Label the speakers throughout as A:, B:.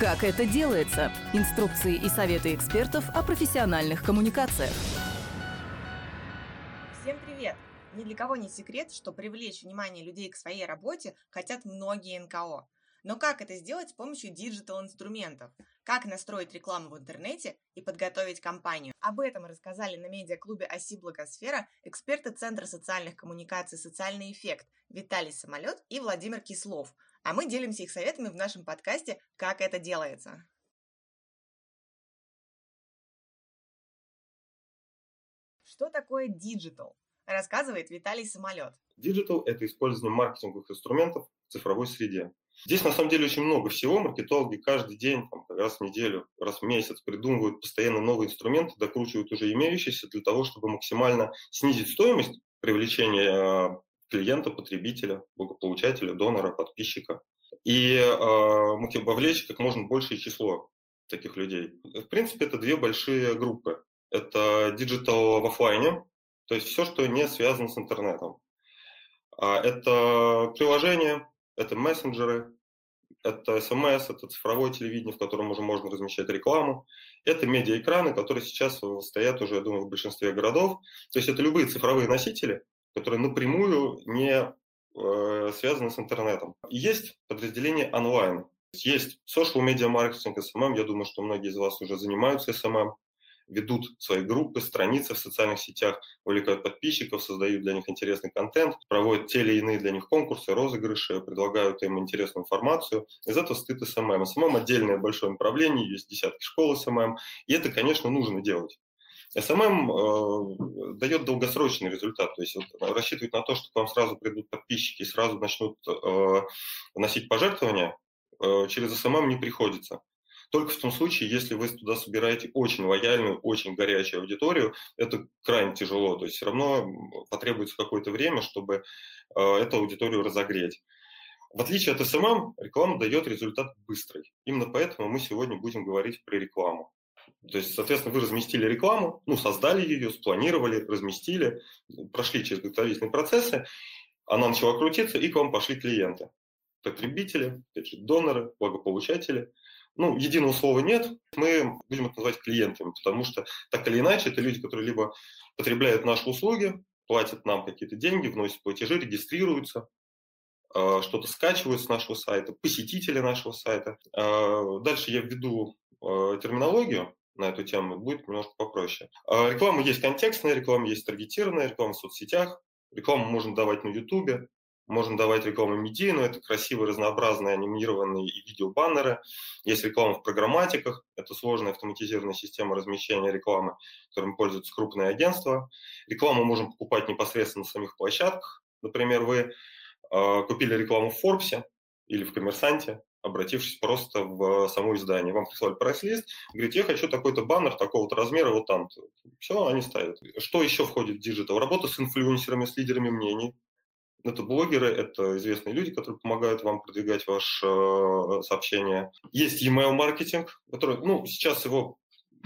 A: Как это делается? Инструкции и советы экспертов о профессиональных коммуникациях.
B: Всем привет! Ни для кого не секрет, что привлечь внимание людей к своей работе хотят многие НКО. Но как это сделать с помощью digital-инструментов? Как настроить рекламу в интернете и подготовить кампанию? Об этом рассказали на медиаклубе «Оси Благосфера» эксперты Центра социальных коммуникаций «Социальный эффект» Виталий Самолет и Владимир Кислов – а мы делимся их советами в нашем подкасте «Как это делается». Что такое digital? Рассказывает Виталий Самолет.
C: Digital – это использование маркетинговых инструментов в цифровой среде. Здесь на самом деле очень много всего. Маркетологи каждый день, там, раз в неделю, раз в месяц придумывают постоянно новые инструменты, докручивают уже имеющиеся для того, чтобы максимально снизить стоимость привлечения а, клиента, потребителя, благополучателя, донора, подписчика. И э, вовлечь как можно большее число таких людей. В принципе, это две большие группы. Это digital в офлайне, то есть все, что не связано с интернетом. А это приложения, это мессенджеры, это смс, это цифровое телевидение, в котором уже можно размещать рекламу. Это медиаэкраны, которые сейчас стоят уже, я думаю, в большинстве городов. То есть это любые цифровые носители, которые напрямую не э, связаны с интернетом. есть подразделение онлайн. Есть social media маркетинг, SMM. Я думаю, что многие из вас уже занимаются SMM, ведут свои группы, страницы в социальных сетях, увлекают подписчиков, создают для них интересный контент, проводят те или иные для них конкурсы, розыгрыши, предлагают им интересную информацию. Из этого стоит SMM. SMM отдельное большое направление, есть десятки школ SMM, и это, конечно, нужно делать. SMM э, дает долгосрочный результат, то есть вот, рассчитывать на то, что к вам сразу придут подписчики и сразу начнут э, вносить пожертвования, э, через SMM не приходится. Только в том случае, если вы туда собираете очень лояльную, очень горячую аудиторию, это крайне тяжело. То есть все равно потребуется какое-то время, чтобы э, эту аудиторию разогреть. В отличие от SMM, реклама дает результат быстрый. Именно поэтому мы сегодня будем говорить про рекламу. То есть, соответственно, вы разместили рекламу, ну, создали ее, спланировали, разместили, прошли через готовительные процессы, она начала крутиться, и к вам пошли клиенты. Потребители, доноры, благополучатели. Ну, единого слова нет, мы будем это называть клиентами, потому что так или иначе это люди, которые либо потребляют наши услуги, платят нам какие-то деньги, вносят платежи, регистрируются, а, что-то скачивают с нашего сайта, посетители нашего сайта. А, дальше я введу а, терминологию, на эту тему, будет немножко попроще. А реклама есть контекстная, реклама есть таргетированная, реклама в соцсетях, рекламу можно давать на Ютубе, можно давать рекламу медийную, это красивые, разнообразные анимированные и видеобаннеры. Есть реклама в программатиках, это сложная автоматизированная система размещения рекламы, которым пользуются крупные агентства. Рекламу можем покупать непосредственно на самих площадках. Например, вы э, купили рекламу в Форбсе или в Коммерсанте, обратившись просто в само издание. Вам прислали прайс-лист, говорит, я хочу такой-то баннер такого-то размера вот там. Все, они ставят. Что еще входит в digital? Работа с инфлюенсерами, с лидерами мнений. Это блогеры, это известные люди, которые помогают вам продвигать ваше э, сообщение. Есть email маркетинг, который, ну, сейчас его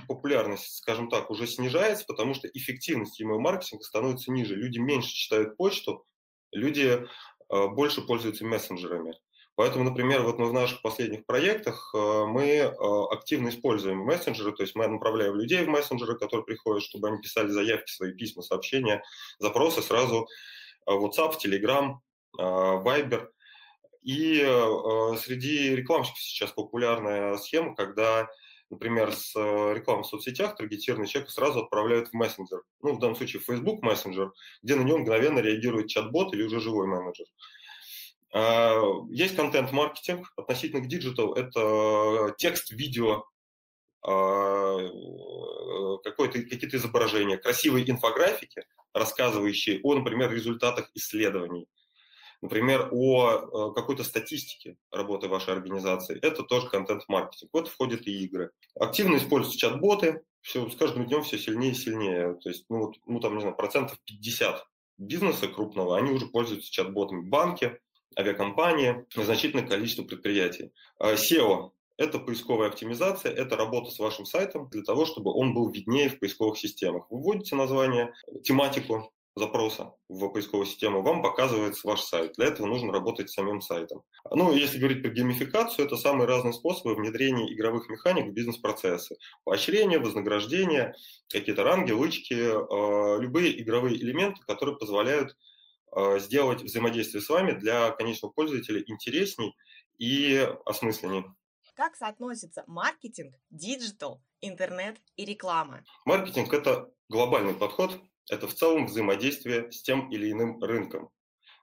C: популярность, скажем так, уже снижается, потому что эффективность email маркетинга становится ниже. Люди меньше читают почту, люди э, больше пользуются мессенджерами. Поэтому, например, вот мы в наших последних проектах э, мы э, активно используем мессенджеры, то есть мы направляем людей в мессенджеры, которые приходят, чтобы они писали заявки, свои письма, сообщения, запросы сразу э, WhatsApp, Telegram, Viber. И среди рекламщиков сейчас популярная схема, когда например, с рекламой в соцсетях таргетированный человек сразу отправляют в мессенджер. Ну, в данном случае в Facebook мессенджер, где на нем мгновенно реагирует чат-бот или уже живой менеджер. А, есть контент-маркетинг относительно к digital. Это текст, видео, а, какие-то изображения, красивые инфографики, рассказывающие о, например, результатах исследований, например, о какой-то статистике работы вашей организации. Это тоже контент-маркетинг. Вот входят и игры. Активно используются чат-боты. Все, с каждым днем все сильнее и сильнее. То есть, ну, ну там, не знаю, процентов 50 бизнеса крупного, они уже пользуются чат-ботами. Банки, авиакомпании, значительное количество предприятий. А SEO – это поисковая оптимизация, это работа с вашим сайтом для того, чтобы он был виднее в поисковых системах. Вы вводите название, тематику, запроса в поисковую систему, вам показывается ваш сайт. Для этого нужно работать с самим сайтом. Ну, если говорить про геймификацию, это самые разные способы внедрения игровых механик в бизнес-процессы. Поощрение, вознаграждение, какие-то ранги, лычки, э, любые игровые элементы, которые позволяют сделать взаимодействие с вами для конечного пользователя интересней и осмысленней.
B: Как соотносится маркетинг, digital, интернет и реклама?
C: Маркетинг – это глобальный подход, это в целом взаимодействие с тем или иным рынком.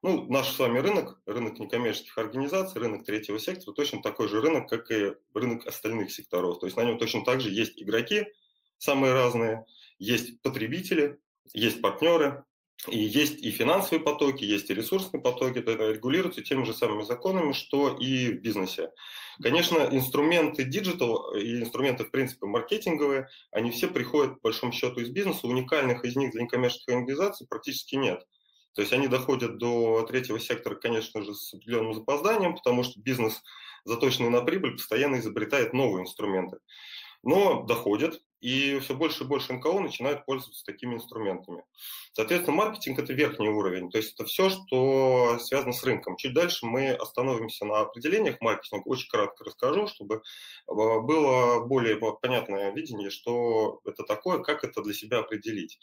C: Ну, наш с вами рынок, рынок некоммерческих организаций, рынок третьего сектора, точно такой же рынок, как и рынок остальных секторов. То есть на нем точно так же есть игроки, самые разные, есть потребители, есть партнеры, и есть и финансовые потоки, есть и ресурсные потоки, это регулируется теми же самыми законами, что и в бизнесе. Конечно, инструменты digital и инструменты, в принципе, маркетинговые, они все приходят, по большому счету, из бизнеса. Уникальных из них для некоммерческих организаций практически нет. То есть они доходят до третьего сектора, конечно же, с определенным запозданием, потому что бизнес, заточенный на прибыль, постоянно изобретает новые инструменты. Но доходят, и все больше и больше НКО начинают пользоваться такими инструментами. Соответственно, маркетинг – это верхний уровень, то есть это все, что связано с рынком. Чуть дальше мы остановимся на определениях маркетинга, очень кратко расскажу, чтобы а, было более понятное видение, что это такое, как это для себя определить.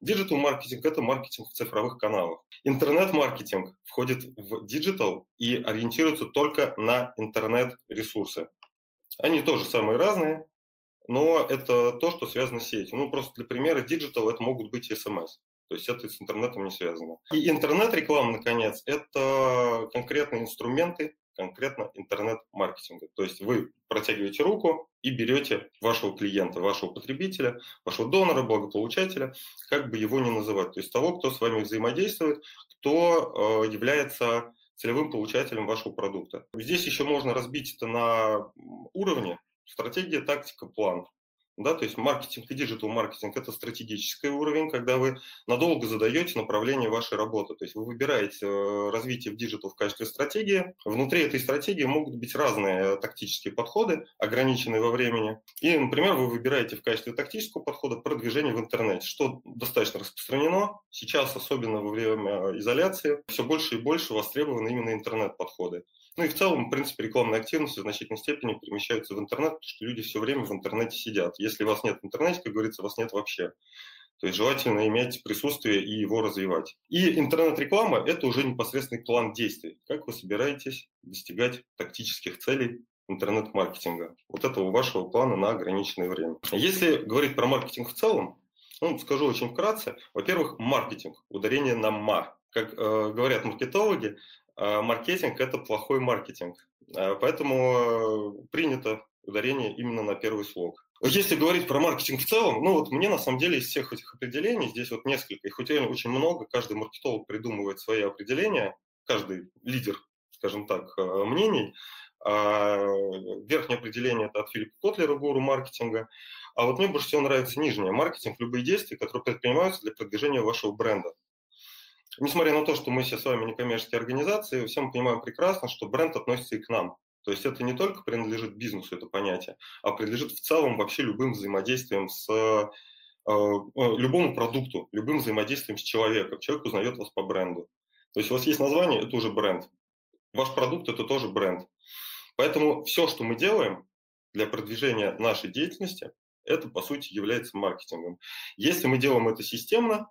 C: Digital маркетинг – это маркетинг в цифровых каналах. Интернет-маркетинг входит в digital и ориентируется только на интернет-ресурсы. Они тоже самые разные, но это то, что связано с сетью. Ну, просто для примера, digital это могут быть смс. То есть это с интернетом не связано. И интернет-реклама, наконец, это конкретные инструменты, конкретно интернет-маркетинга. То есть вы протягиваете руку и берете вашего клиента, вашего потребителя, вашего донора, благополучателя, как бы его ни называть. То есть того, кто с вами взаимодействует, кто э, является целевым получателем вашего продукта. Здесь еще можно разбить это на уровни, Стратегия, тактика, план. Да, то есть маркетинг и digital маркетинг – это стратегический уровень, когда вы надолго задаете направление вашей работы. То есть вы выбираете э, развитие в digital в качестве стратегии. Внутри этой стратегии могут быть разные тактические подходы, ограниченные во времени. И, например, вы выбираете в качестве тактического подхода продвижение в интернете, что достаточно распространено. Сейчас, особенно во время изоляции, все больше и больше востребованы именно интернет-подходы. Ну и в целом, в принципе, рекламная активность в значительной степени перемещается в интернет, потому что люди все время в интернете сидят. Если вас нет в интернете, как говорится, вас нет вообще. То есть желательно иметь присутствие и его развивать. И интернет-реклама – это уже непосредственный план действий. Как вы собираетесь достигать тактических целей интернет-маркетинга? Вот этого вашего плана на ограниченное время. Если говорить про маркетинг в целом, ну, скажу очень вкратце. Во-первых, маркетинг, ударение на «ма». Как э, говорят маркетологи, маркетинг – это плохой маркетинг. А, поэтому принято ударение именно на первый слог. Если говорить про маркетинг в целом, ну вот мне на самом деле из всех этих определений, здесь вот несколько, их очень много, каждый маркетолог придумывает свои определения, каждый лидер, скажем так, а, мнений. Верхнее определение – это от Филиппа Котлера, гуру маркетинга. А вот мне больше всего нравится нижнее – маркетинг – любые действия, которые предпринимаются для продвижения вашего бренда. Несмотря на то, что мы все с вами некоммерческие организации, все мы понимаем прекрасно, что бренд относится и к нам. То есть это не только принадлежит бизнесу, это понятие, а принадлежит в целом вообще любым взаимодействием с э, э, любому продукту, любым взаимодействием с человеком. Человек узнает вас по бренду. То есть у вас есть название, это уже бренд. Ваш продукт – это тоже бренд. Поэтому все, что мы делаем для продвижения нашей деятельности, это, по сути, является маркетингом. Если мы делаем это системно,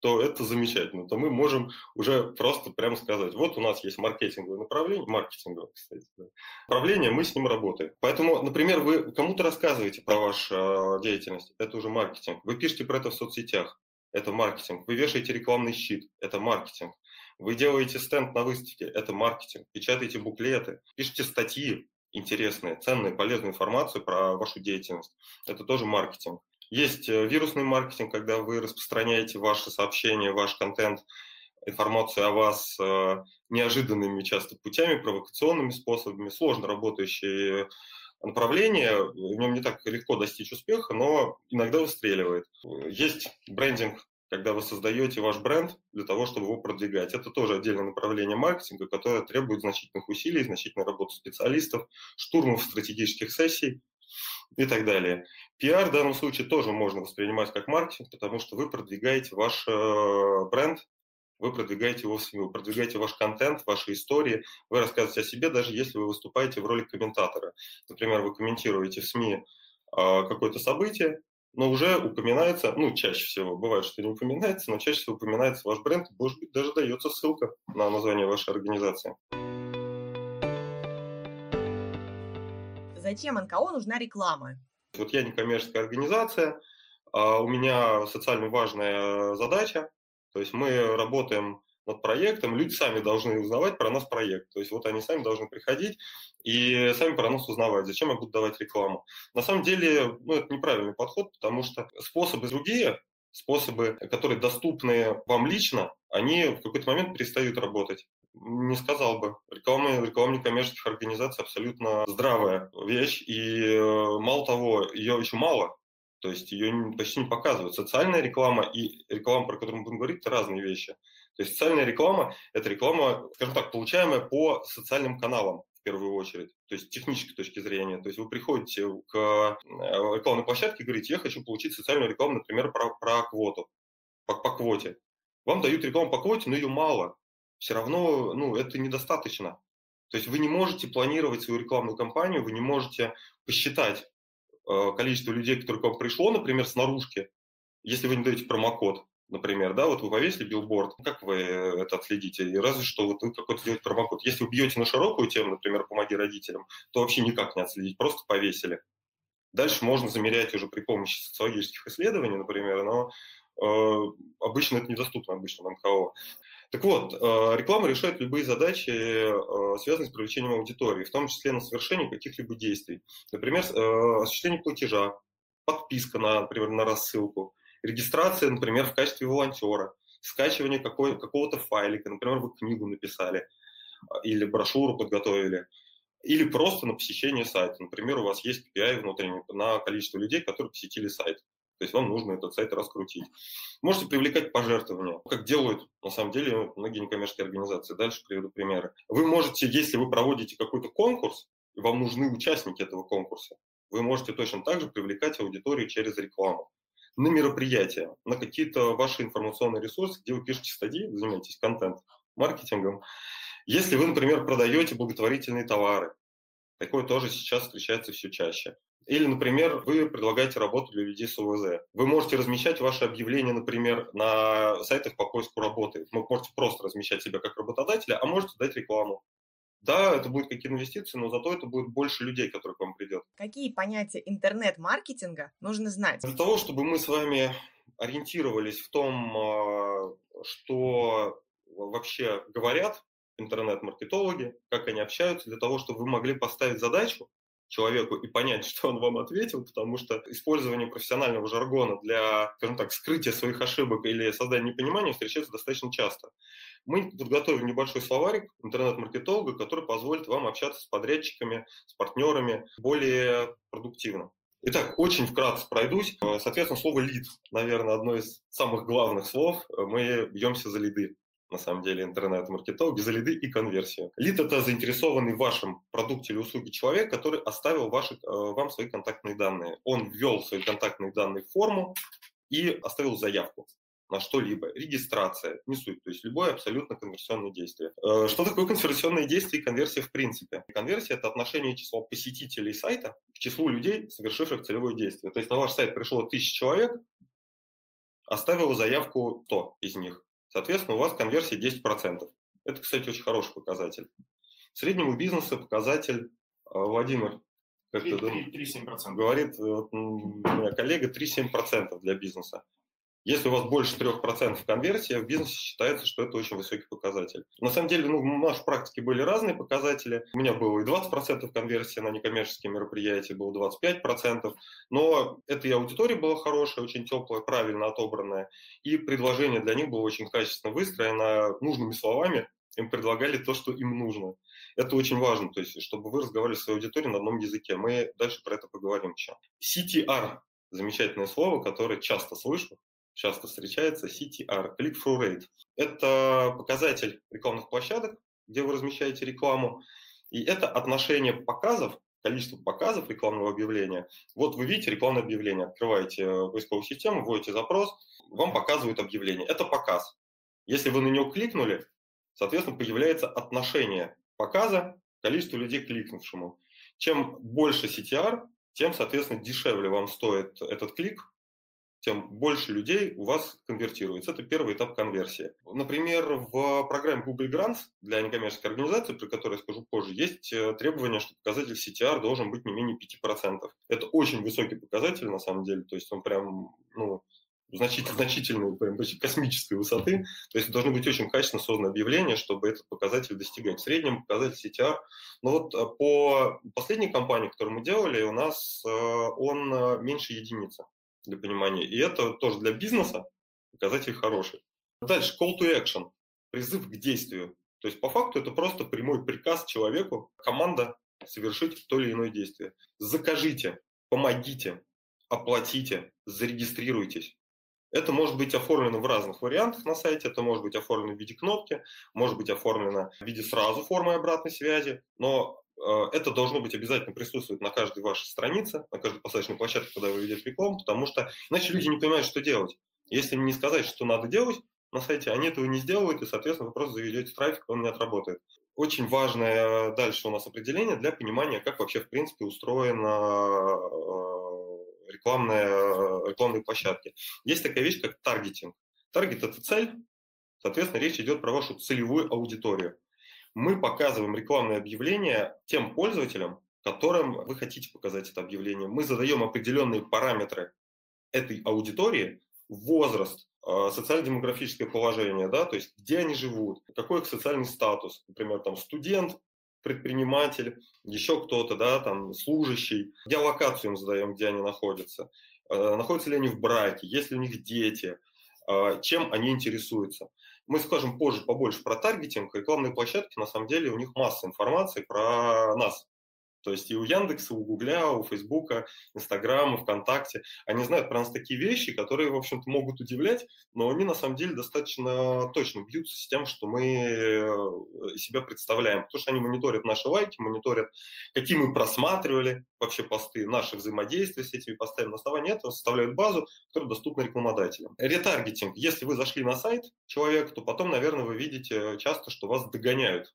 C: то это замечательно, то мы можем уже просто прямо сказать, вот у нас есть маркетинговое направление, маркетинговое, кстати, да, направление, мы с ним работаем. Поэтому, например, вы кому-то рассказываете про вашу э, деятельность, это уже маркетинг. Вы пишете про это в соцсетях, это маркетинг. Вы вешаете рекламный щит, это маркетинг. Вы делаете стенд на выставке, это маркетинг. Печатаете буклеты, пишете статьи интересные, ценные, полезную информацию про вашу деятельность, это тоже маркетинг. Есть э, вирусный маркетинг, когда вы распространяете ваши сообщения, ваш контент, информацию о вас э, неожиданными часто путями, провокационными способами, сложно работающие направление, в нем не так легко достичь успеха, но иногда выстреливает. Есть брендинг, когда вы создаете ваш бренд для того, чтобы его продвигать. Это тоже отдельное направление маркетинга, которое требует значительных усилий, значительной работы специалистов, штурмов стратегических сессий и так далее. Пиар в данном случае тоже можно воспринимать как маркетинг, потому что вы продвигаете ваш э, бренд, вы продвигаете его в СМИ, продвигаете ваш контент, ваши истории, вы рассказываете о себе, даже если вы выступаете в роли комментатора. Например, вы комментируете в СМИ э, какое-то событие, но уже упоминается, ну, чаще всего, бывает, что не упоминается, но чаще всего упоминается ваш бренд, может быть, даже дается ссылка на название вашей организации.
B: Зачем НКО нужна реклама?
C: Вот я некоммерческая организация, а у меня социально важная задача, то есть мы работаем над проектом, люди сами должны узнавать про нас проект. То есть вот они сами должны приходить и сами про нас узнавать. Зачем я буду давать рекламу? На самом деле, ну, это неправильный подход, потому что способы другие, способы, которые доступны вам лично, они в какой-то момент перестают работать. Не сказал бы. Реклама, реклама некоммерческих организаций абсолютно здравая вещь, и э, мало того, ее еще мало, то есть ее почти не показывают. Социальная реклама и реклама, про которую мы будем говорить, это разные вещи. То есть социальная реклама – это реклама, скажем так, получаемая по социальным каналам в первую очередь, то есть технической точки зрения. То есть вы приходите к э, рекламной площадке и говорите, я хочу получить социальную рекламу, например, про, про квоту, по, по квоте. Вам дают рекламу по квоте, но ее мало все равно ну, это недостаточно. То есть вы не можете планировать свою рекламную кампанию, вы не можете посчитать э, количество людей, которые к вам пришло, например, с наружки, если вы не даете промокод, например, да, вот вы повесили билборд, как вы это отследите? И разве что вот вы какой-то сделаете промокод. Если вы бьете на широкую тему, например, «Помоги родителям», то вообще никак не отследить, просто повесили. Дальше можно замерять уже при помощи социологических исследований, например, но э, обычно это недоступно обычному НКО. Так вот, э, реклама решает любые задачи, э, связанные с привлечением аудитории, в том числе на совершение каких-либо действий. Например, э, осуществление платежа, подписка, на, например, на рассылку, регистрация, например, в качестве волонтера, скачивание какой, какого-то файлика, например, вы книгу написали или брошюру подготовили, или просто на посещение сайта. Например, у вас есть KPI внутренний на количество людей, которые посетили сайт. То есть вам нужно этот сайт раскрутить. Можете привлекать пожертвования, как делают на самом деле многие некоммерческие организации. Дальше приведу примеры. Вы можете, если вы проводите какой-то конкурс, и вам нужны участники этого конкурса, вы можете точно так же привлекать аудиторию через рекламу на мероприятия, на какие-то ваши информационные ресурсы, где вы пишете статьи, занимаетесь контент, маркетингом. Если вы, например, продаете благотворительные товары, такое тоже сейчас встречается все чаще. Или, например, вы предлагаете работу для людей с ОВЗ. Вы можете размещать ваши объявления, например, на сайтах по поиску работы. Вы можете просто размещать себя как работодателя, а можете дать рекламу. Да, это будет какие-то инвестиции, но зато это будет больше людей, которые к вам придет.
B: Какие понятия интернет-маркетинга нужно знать?
C: Для того, чтобы мы с вами ориентировались в том, а, что вообще говорят интернет-маркетологи, как они общаются, для того, чтобы вы могли поставить задачу человеку и понять, что он вам ответил, потому что использование профессионального жаргона для, скажем так, скрытия своих ошибок или создания непонимания встречается достаточно часто. Мы подготовим небольшой словарик интернет-маркетолога, который позволит вам общаться с подрядчиками, с партнерами более продуктивно. Итак, очень вкратце пройдусь. Соответственно, слово «лид», наверное, одно из самых главных слов. Мы бьемся за лиды на самом деле интернет-маркетолог, за лиды и конверсию. Лид – это заинтересованный в вашем продукте или услуге человек, который оставил ваши, э, вам свои контактные данные. Он ввел свои контактные данные в форму и оставил заявку на что-либо. Регистрация, не суть, то есть любое абсолютно конверсионное действие. Э, что такое конверсионное действие и конверсия в принципе? Конверсия – это отношение числа посетителей сайта к числу людей, совершивших целевое действие. То есть на ваш сайт пришло тысяча человек, оставило заявку 100 из них. Соответственно, у вас конверсия 10%. Это, кстати, очень хороший показатель. Среднему бизнесу показатель, а, Владимир,
D: как 3, ты 3,
C: говорит вот, моя коллега, 3-7% для бизнеса. Если у вас больше 3% конверсии, в бизнесе считается, что это очень высокий показатель. На самом деле, ну, в нашей практике были разные показатели. У меня было и 20% конверсии на некоммерческие мероприятия, было 25%. Но эта и аудитория была хорошая, очень теплая, правильно отобранная. И предложение для них было очень качественно выстроено, нужными словами. Им предлагали то, что им нужно. Это очень важно, то есть, чтобы вы разговаривали с своей аудиторией на одном языке. Мы дальше про это поговорим еще. CTR – замечательное слово, которое часто слышу часто встречается CTR, Click-Through Rate. Это показатель рекламных площадок, где вы размещаете рекламу, и это отношение показов количество показов рекламного объявления. Вот вы видите рекламное объявление, открываете поисковую систему, вводите запрос, вам показывают объявление. Это показ. Если вы на него кликнули, соответственно, появляется отношение показа к количеству людей, кликнувшему. Чем больше CTR, тем, соответственно, дешевле вам стоит этот клик, тем больше людей у вас конвертируется. Это первый этап конверсии. Например, в программе Google Grants для некоммерческой организации, про которую я скажу позже, есть э, требование, что показатель CTR должен быть не менее 5%. Это очень высокий показатель, на самом деле, то есть он прям, ну, значительно, значительной, прям космической высоты. То есть должно быть очень качественно создано объявление, чтобы этот показатель достигать. В среднем показатель CTR. Но вот э, по последней кампании, которую мы делали, у нас э, он меньше единицы для понимания. И это тоже для бизнеса показатель хороший. Дальше, call to action, призыв к действию. То есть по факту это просто прямой приказ человеку, команда совершить то или иное действие. Закажите, помогите, оплатите, зарегистрируйтесь. Это может быть оформлено в разных вариантах на сайте, это может быть оформлено в виде кнопки, может быть оформлено в виде сразу формы обратной связи, но это должно быть обязательно присутствовать на каждой вашей странице, на каждой посадочной площадке, когда вы ведете рекламу, потому что иначе люди не понимают, что делать. Если не сказать, что надо делать на сайте, они этого не сделают, и, соответственно, вы просто заведете трафик, он не отработает. Очень важное дальше у нас определение для понимания, как вообще, в принципе, устроена э, рекламная, рекламные площадки. Есть такая вещь, как таргетинг. Таргет – это цель, соответственно, речь идет про вашу целевую аудиторию мы показываем рекламное объявление тем пользователям, которым вы хотите показать это объявление. Мы задаем определенные параметры этой аудитории, возраст, а, социально-демографическое положение, да, то есть где они живут, какой их социальный статус, например, там студент, предприниматель, еще кто-то, да, там служащий, геолокацию им задаем, где они находятся, а, находятся ли они в браке, есть ли у них дети, а, чем они интересуются. Мы скажем позже побольше про таргетинг. Рекламные площадки, на самом деле, у них масса информации про нас, то есть и у Яндекса, у Гугля, у Фейсбука, Инстаграма, ВКонтакте, они знают про нас такие вещи, которые, в общем-то, могут удивлять, но они на самом деле достаточно точно бьются с тем, что мы э, себя представляем, потому что они мониторят наши лайки, мониторят, какие мы просматривали вообще посты, наши взаимодействия с этими постами. На основании этого составляют базу, которая доступна рекламодателям. Ретаргетинг. Если вы зашли на сайт человека, то потом, наверное, вы видите часто, что вас догоняют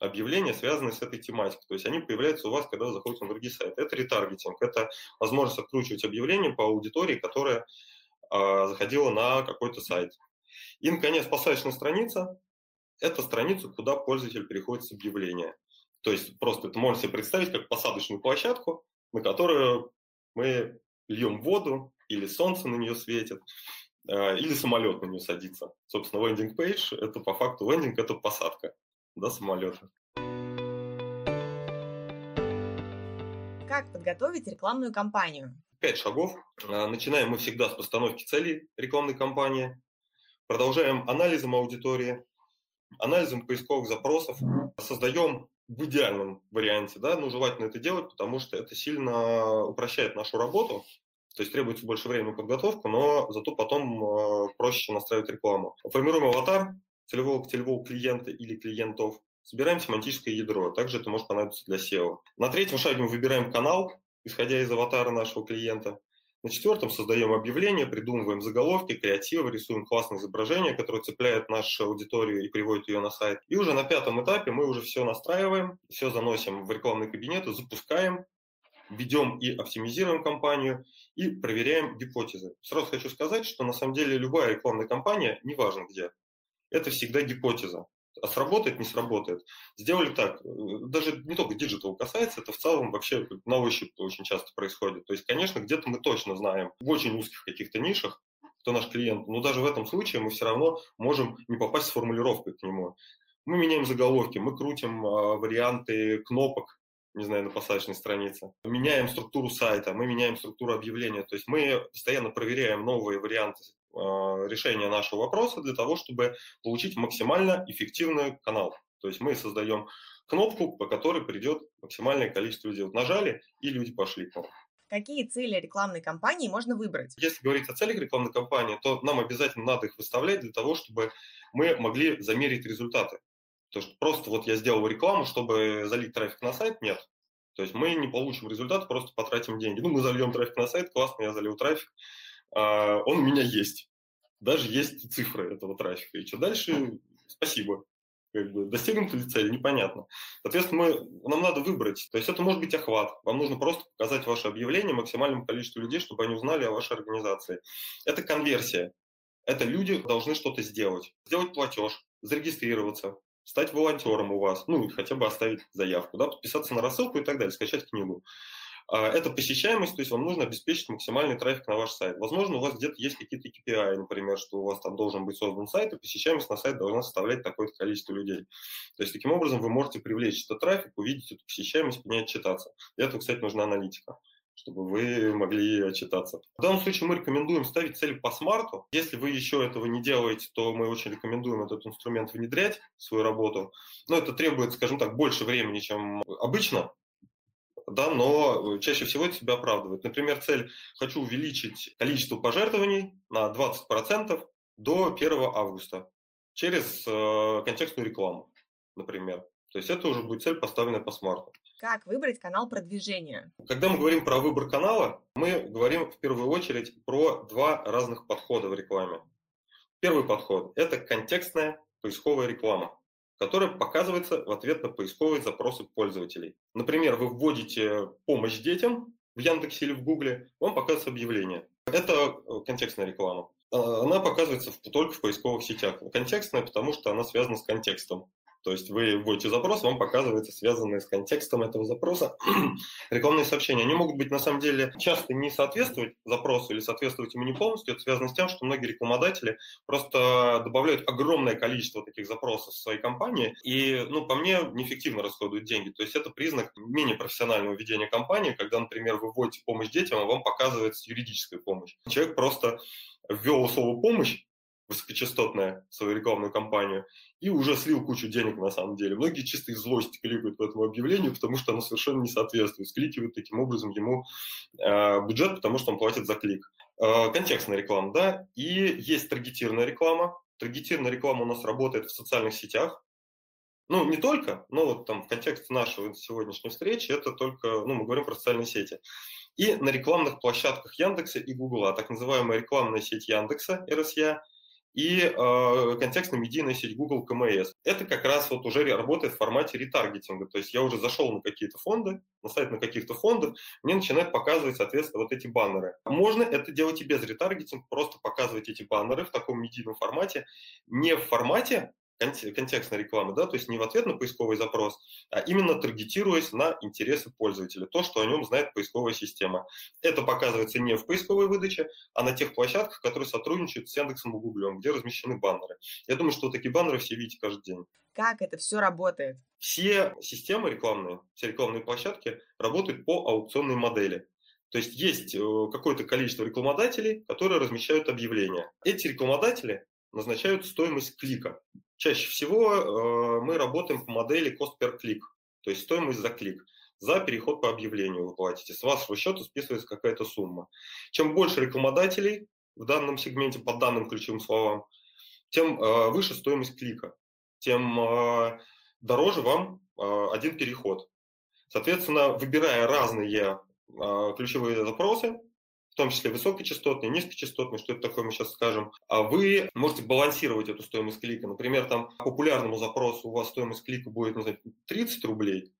C: объявления, связанные с этой тематикой. То есть они появляются у вас, когда вы заходите на другие сайты. Это ретаргетинг, это возможность откручивать объявления по аудитории, которая э, заходила на какой-то сайт. И, наконец, посадочная страница – это страница, куда пользователь переходит с объявления. То есть просто это можно себе представить как посадочную площадку, на которую мы льем воду, или солнце на нее светит, э, или самолет на нее садится. Собственно, лендинг-пейдж – это по факту лендинг – это посадка до самолета.
B: Как подготовить рекламную кампанию?
C: Пять шагов. А, начинаем мы всегда с постановки целей рекламной кампании. Продолжаем анализом аудитории, анализом поисковых запросов. Создаем в идеальном варианте, да, но желательно это делать, потому что это сильно упрощает нашу работу, то есть требуется больше времени на подготовку, но зато потом э, проще настраивать рекламу. Формируем аватар, целевого целевого клиента или клиентов, собираем семантическое ядро. Также это может понадобиться для SEO. На третьем шаге мы выбираем канал, исходя из аватара нашего клиента. На четвертом создаем объявление, придумываем заголовки, креативы, рисуем классное изображение, которое цепляет нашу аудиторию и приводит ее на сайт. И уже на пятом этапе мы уже все настраиваем, все заносим в рекламный кабинет, запускаем, ведем и оптимизируем кампанию и проверяем гипотезы. Сразу хочу сказать, что на самом деле любая рекламная кампания, неважно где, это всегда гипотеза. А сработает, не сработает. Сделали так, даже не только digital касается, это в целом вообще на ощупь очень часто происходит. То есть, конечно, где-то мы точно знаем в очень узких каких-то нишах, кто наш клиент, но даже в этом случае мы все равно можем не попасть с формулировкой к нему. Мы меняем заголовки, мы крутим а, варианты кнопок, не знаю, на посадочной странице. Меняем структуру сайта, мы меняем структуру объявления. То есть мы постоянно проверяем новые варианты решения нашего вопроса для того, чтобы получить максимально эффективный канал. То есть мы создаем кнопку, по которой придет максимальное количество людей. Вот нажали, и люди пошли
B: Какие цели рекламной кампании можно выбрать?
C: Если говорить о целях рекламной кампании, то нам обязательно надо их выставлять для того, чтобы мы могли замерить результаты. То есть просто вот я сделал рекламу, чтобы залить трафик на сайт, нет. То есть мы не получим результат, просто потратим деньги. Ну, мы зальем трафик на сайт, классно, я залил трафик, а, он у меня есть. Даже есть цифры этого трафика. И что дальше? Спасибо. Как бы, достигнута ли цель, непонятно. Соответственно, мы, нам надо выбрать. То есть это может быть охват. Вам нужно просто показать ваше объявление максимальному количеству людей, чтобы они узнали о вашей организации. Это конверсия. Это люди должны что-то сделать. Сделать платеж, зарегистрироваться, стать волонтером у вас, ну, хотя бы оставить заявку, да, подписаться на рассылку и так далее, скачать книгу. А, это посещаемость, то есть вам нужно обеспечить максимальный трафик на ваш сайт. Возможно, у вас где-то есть какие-то KPI, например, что у вас там должен быть создан сайт, и посещаемость на сайт должна составлять такое-то количество людей. То есть таким образом вы можете привлечь этот трафик, увидеть эту посещаемость, по ней отчитаться. Для этого, кстати, нужна аналитика чтобы вы могли отчитаться. В данном случае мы рекомендуем ставить цели по смарту. Если вы еще этого не делаете, то мы очень рекомендуем этот инструмент внедрять в свою работу. Но это требует, скажем так, больше времени, чем обычно, да, но чаще всего это себя оправдывает. Например, цель «хочу увеличить количество пожертвований на 20% до 1 августа» через э, контекстную рекламу, например. То есть это уже будет цель, поставленная по смарту.
B: Как выбрать канал продвижения?
C: Когда мы говорим про выбор канала, мы говорим в первую очередь про два разных подхода в рекламе. Первый подход – это контекстная поисковая реклама которая показывается в ответ на поисковые запросы пользователей. Например, вы вводите «помощь детям» в Яндексе или в Гугле, вам показывается объявление. Это э, контекстная реклама. А, она показывается только в поисковых сетях. Контекстная, потому что она связана с контекстом. То есть вы вводите запрос, вам показывается связанные с контекстом этого запроса рекламные сообщения. Они могут быть на самом деле часто не соответствовать запросу или соответствовать ему не полностью. Это связано с тем, что многие рекламодатели просто добавляют огромное количество таких запросов в своей компании и, ну, по мне, неэффективно расходуют деньги. То есть это признак менее профессионального ведения компании, когда, например, вы вводите помощь детям, а вам показывается юридическая помощь. Человек просто ввел слово «помощь», высокочастотная свою рекламную кампанию, и уже слил кучу денег на самом деле. Многие чисто из злости кликают по этому объявлению, потому что оно совершенно не соответствует. Скликивают таким образом ему э, бюджет, потому что он платит за клик. Э, контекстная реклама, да, и есть таргетированная реклама. Таргетированная реклама у нас работает в социальных сетях, ну, не только, но вот там в контексте нашего сегодняшней встречи это только, ну, мы говорим про социальные сети. И на рекламных площадках Яндекса и Гугла, так называемая рекламная сеть Яндекса, РСЯ, и э, контекстно-медийная сеть Google КМС. Это как раз вот уже работает в формате ретаргетинга. То есть я уже зашел на какие-то фонды, на сайт на каких-то фондов, мне начинает показывать, соответственно, вот эти баннеры. Можно это делать и без ретаргетинга, просто показывать эти баннеры в таком медийном формате, не в формате контекстной рекламы, да, то есть не в ответ на поисковый запрос, а именно таргетируясь на интересы пользователя, то, что о нем знает поисковая система. Это показывается не в поисковой выдаче, а на тех площадках, которые сотрудничают с Яндексом и Гуглем, где размещены баннеры. Я думаю, что такие баннеры все видите каждый день.
B: Как это все работает?
C: Все системы рекламные, все рекламные площадки работают по аукционной модели. То есть есть э, какое-то количество рекламодателей, которые размещают объявления. Эти рекламодатели назначают стоимость клика. Чаще всего э, мы работаем по модели cost per click, то есть стоимость за клик. За переход по объявлению вы платите. С вашего счета списывается какая-то сумма. Чем больше рекламодателей в данном сегменте по данным ключевым словам, тем э, выше стоимость клика, тем э, дороже вам один переход. Соответственно, выбирая разные ключевые запросы, том числе высокочастотные, низкочастотные, что это такое, мы сейчас скажем, а вы можете балансировать эту стоимость клика. Например, там по популярному запросу у вас стоимость клика будет, знаю, 30 рублей,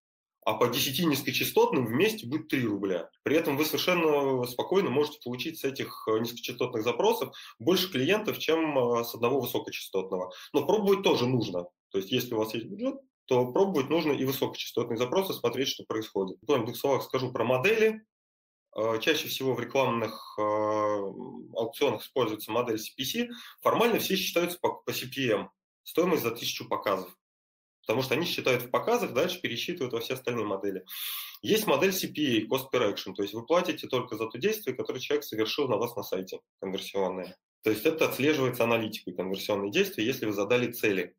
C: а по 10 низкочастотным вместе будет 3 рубля. При этом вы совершенно спокойно можете получить с этих э, низкочастотных запросов больше клиентов, чем э, с одного высокочастотного. Но пробовать тоже нужно. То есть если у вас есть бюджет, то пробовать нужно и высокочастотные запросы, смотреть, что происходит. В двух словах скажу про модели. Э, чаще всего в рекламных э, аукционах используется модель CPC. Формально все считаются по, по CPM, стоимость за тысячу показов. Потому что они считают в показах, дальше пересчитывают во все остальные модели. Есть модель CPA, Cost Per Action, то есть вы платите только за то действие, которое человек совершил на вас на сайте, конверсионное. То есть это отслеживается аналитикой конверсионные действия, если вы задали цели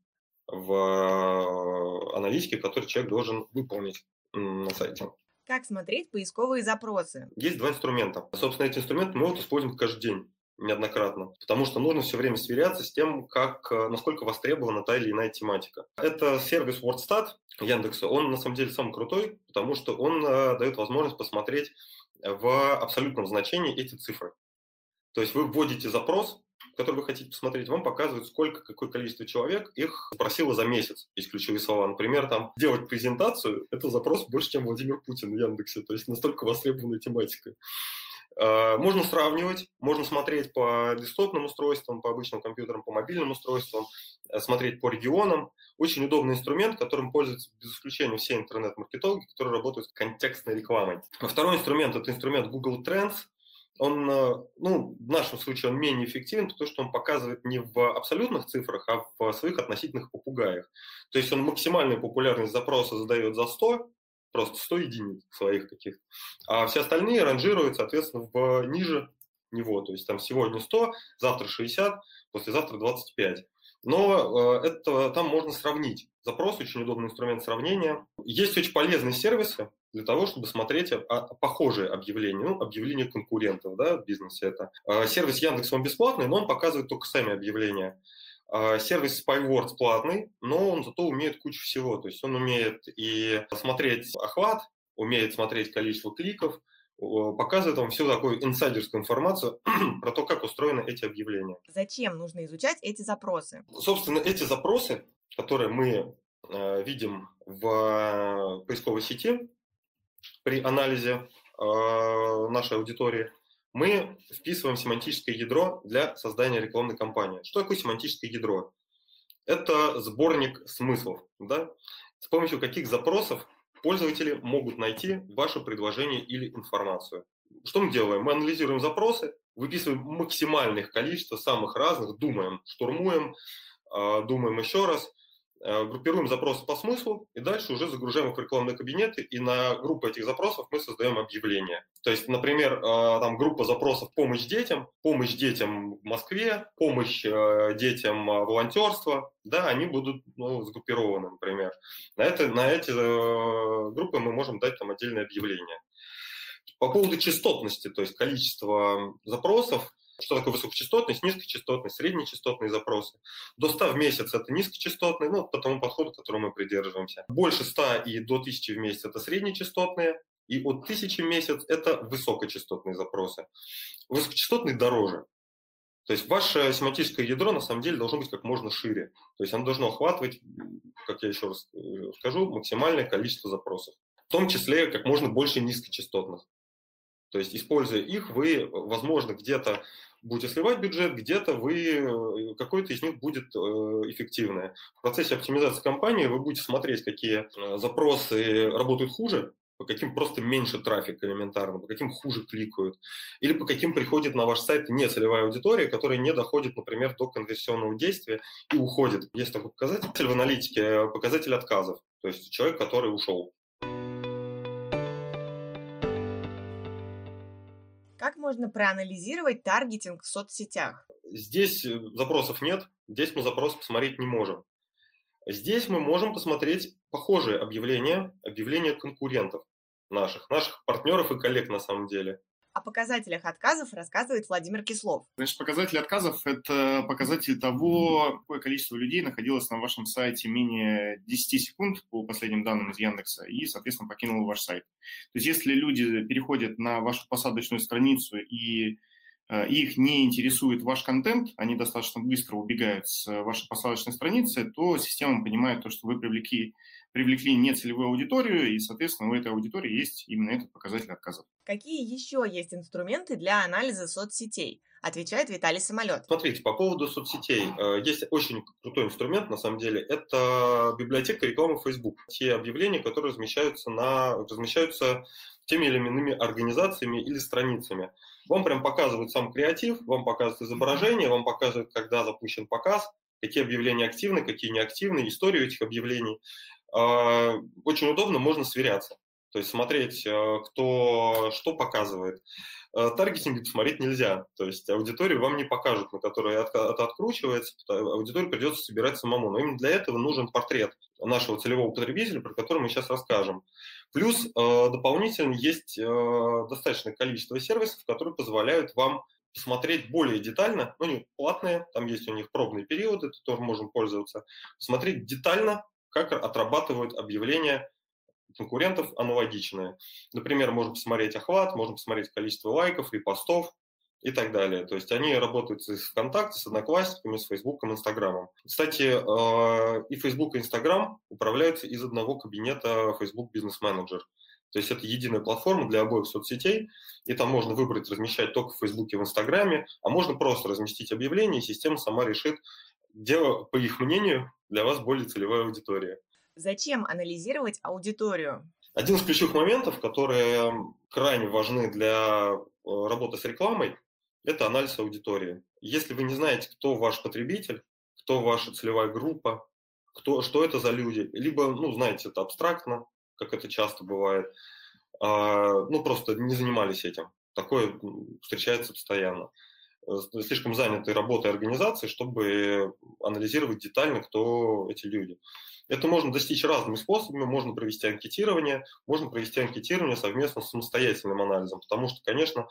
C: в э, аналитике, которые человек должен выполнить на сайте.
B: Как смотреть поисковые запросы?
C: Есть два инструмента. Собственно, эти инструменты мы вот используем каждый день. неоднократно, потому что нужно все время сверяться с тем, как, э, насколько востребована та или иная тематика. Это сервис WordStat Яндекса, он на самом деле самый крутой, потому что он э, дает возможность посмотреть в абсолютном значении эти цифры. То есть вы вводите запрос, который вы хотите посмотреть, вам показывают, сколько, какое количество человек их спросило за месяц. Есть ключевые слова. Например, там, делать презентацию – это запрос больше, чем Владимир Путин в Яндексе. То есть настолько востребованная тематика. А, можно сравнивать, можно смотреть по десктопным устройствам, по обычным компьютерам, по мобильным устройствам, э, смотреть по регионам. Очень удобный инструмент, которым пользуются без исключения все интернет-маркетологи, которые работают с контекстной рекламой. Второй инструмент – это инструмент Google Trends – он, э, ну, в нашем случае он менее эффективен, потому что он показывает не в абсолютных цифрах, а в своих относительных попугаях. То есть он максимальную популярность запроса задает за 100, просто 100 единиц своих каких-то, а все остальные ранжируют, соответственно, в ниже него. То есть там сегодня 100, завтра 60, послезавтра 25. Но э, это там можно сравнить. Запрос очень удобный инструмент сравнения. Есть очень полезные сервисы для того, чтобы смотреть похожие объявления, ну, объявления конкурентов да, в бизнесе. Это э, сервис Яндекс он бесплатный, но он показывает только сами объявления. Э, сервис SpyWords платный, но он зато умеет кучу всего. То есть он умеет и смотреть охват, умеет смотреть количество кликов, показывает вам всю такую инсайдерскую информацию про то, как устроены эти объявления.
B: Зачем нужно изучать эти запросы?
C: Собственно, эти запросы, которые мы э, видим в э, поисковой сети при анализе э, нашей аудитории, мы вписываем семантическое ядро для создания рекламной кампании. Что такое семантическое ядро? Это сборник смыслов, да? с помощью каких запросов пользователи могут найти ваше предложение или информацию. Что мы делаем? Мы анализируем запросы, выписываем максимальное количество самых разных, думаем, штурмуем, а, думаем еще раз, Э, группируем запросы по смыслу и дальше уже загружаем их в рекламные кабинеты, и на группу этих запросов мы создаем объявления. То есть, например, э, там группа запросов «Помощь детям», «Помощь детям в Москве», «Помощь э, детям волонтерства», да, они будут ну, сгруппированы, например. На, это, на эти группы мы можем дать там отдельное объявление. По поводу частотности, то есть количество запросов, что такое высокочастотность, низкочастотность, среднечастотные запросы. До 100 в месяц – это низкочастотные, ну, по тому подходу, которому мы придерживаемся. Больше 100 и до 1000 в месяц – это среднечастотные, и от 1000 в месяц – это высокочастотные запросы. Высокочастотные дороже. То есть ваше семантическое ядро на самом деле должно быть как можно шире. То есть оно должно охватывать, как я еще раз э, скажу, максимальное количество запросов. В том числе как можно больше низкочастотных. То есть, используя их, вы, возможно, где-то будете сливать бюджет, где-то вы, э, какой-то из них будет э, эффективное. В процессе оптимизации компании вы будете смотреть, какие э, запросы работают хуже, по каким просто меньше трафик элементарно, по каким хуже кликают, или по каким приходит на ваш сайт не целевая аудитория, которая не доходит, например, до конверсионного действия и уходит. Есть такой показатель в аналитике, показатель отказов, то есть человек, который ушел.
B: Можно проанализировать таргетинг в соцсетях?
C: Здесь э, запросов нет, здесь мы запрос посмотреть не можем. Здесь мы можем посмотреть похожие объявления, объявления конкурентов наших, наших партнеров и коллег на самом деле.
B: О показателях отказов рассказывает Владимир Кислов.
D: Значит, показатель отказов – это показатель того, какое количество людей находилось на вашем сайте менее 10 секунд, по последним данным из Яндекса, и, соответственно, покинуло ваш сайт. То есть если люди переходят на вашу посадочную страницу и э, их не интересует ваш контент, они достаточно быстро убегают с вашей посадочной страницы, то система понимает то, что вы привлекли привлекли нецелевую аудиторию, и, соответственно, у этой аудитории есть именно этот показатель отказов.
B: Какие еще есть инструменты для анализа соцсетей? Отвечает Виталий Самолет.
C: Смотрите, по поводу соцсетей. Э, есть очень крутой инструмент, на самом деле. Это библиотека рекламы Facebook. Те объявления, которые размещаются, на, размещаются теми или иными организациями или страницами. Вам прям показывают сам креатив, вам показывают изображение, вам показывают, когда запущен показ, какие объявления активны, какие неактивны, историю этих объявлений. А, очень удобно, можно сверяться. То есть смотреть, э, кто что показывает. Э, таргетинг посмотреть нельзя. То есть аудиторию вам не покажут, на которой это откручивается. Аудиторию придется собирать самому. Но именно для этого нужен портрет нашего целевого потребителя, про который мы сейчас расскажем. Плюс э, дополнительно есть достаточное количество сервисов, которые позволяют вам посмотреть более детально, ну, не платные, там есть у них пробные периоды, тоже можем пользоваться, смотреть детально, как отрабатывают объявления конкурентов аналогичные. Например, можно посмотреть охват, можно посмотреть количество лайков, репостов и так далее. То есть они работают с ВКонтакте, с Одноклассниками, с Фейсбуком, Инстаграмом. Кстати, э, и Фейсбук, и Инстаграм управляются из одного кабинета Facebook Business Manager. То есть это единая платформа для обоих соцсетей, и там можно выбрать размещать только в Фейсбуке, в Инстаграме, а можно просто разместить объявление, и система сама решит, где, по их мнению, для вас более целевая аудитория.
B: Зачем анализировать аудиторию?
C: Один из ключевых моментов, которые крайне важны для э, работы с рекламой, это анализ аудитории. Если вы не знаете, кто ваш потребитель, кто ваша целевая группа, кто, что это за люди, либо, ну, знаете, это абстрактно, как это часто бывает, а, ну, просто не занимались этим. Такое встречается постоянно. Э, слишком заняты работой организации, чтобы анализировать детально, кто эти люди. Это можно достичь разными способами. Можно провести анкетирование, можно провести анкетирование совместно с самостоятельным анализом, потому что, конечно,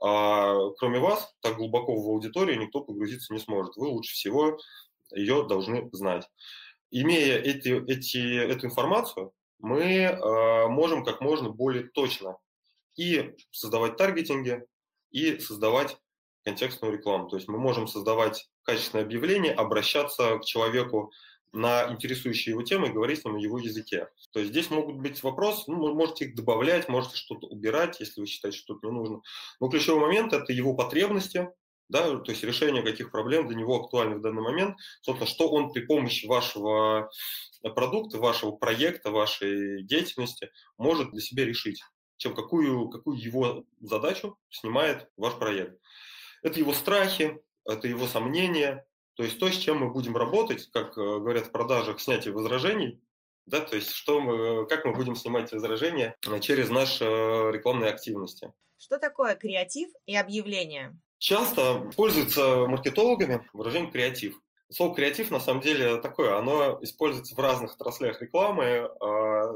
C: а, кроме вас, так глубоко в аудиторию никто погрузиться не сможет. Вы лучше всего ее должны знать. Имея эти, эти, эту информацию, мы э, можем как можно более точно и создавать таргетинги, и создавать контекстную рекламу. То есть мы можем создавать качественное объявление, обращаться к человеку на интересующие его темы и говорить с ним на его языке. То есть здесь могут быть вопросы, ну, вы можете их добавлять, можете что-то убирать, если вы считаете, что что-то не нужно. Но ключевой момент – это его потребности, да, то есть решение каких проблем для него актуально в данный момент, собственно, что он при помощи вашего продукта, вашего проекта, вашей деятельности может для себя решить, чем какую, какую его задачу снимает ваш проект. Это его страхи, это его сомнения, то есть то, с чем мы будем работать, как э, говорят в продажах, снятие возражений, да, то есть что мы, как мы будем снимать возражения через наши э, рекламные активности.
B: Что такое креатив и объявление?
C: Часто используется маркетологами выражение креатив. Слово креатив на самом деле такое, оно используется в разных отраслях рекламы э,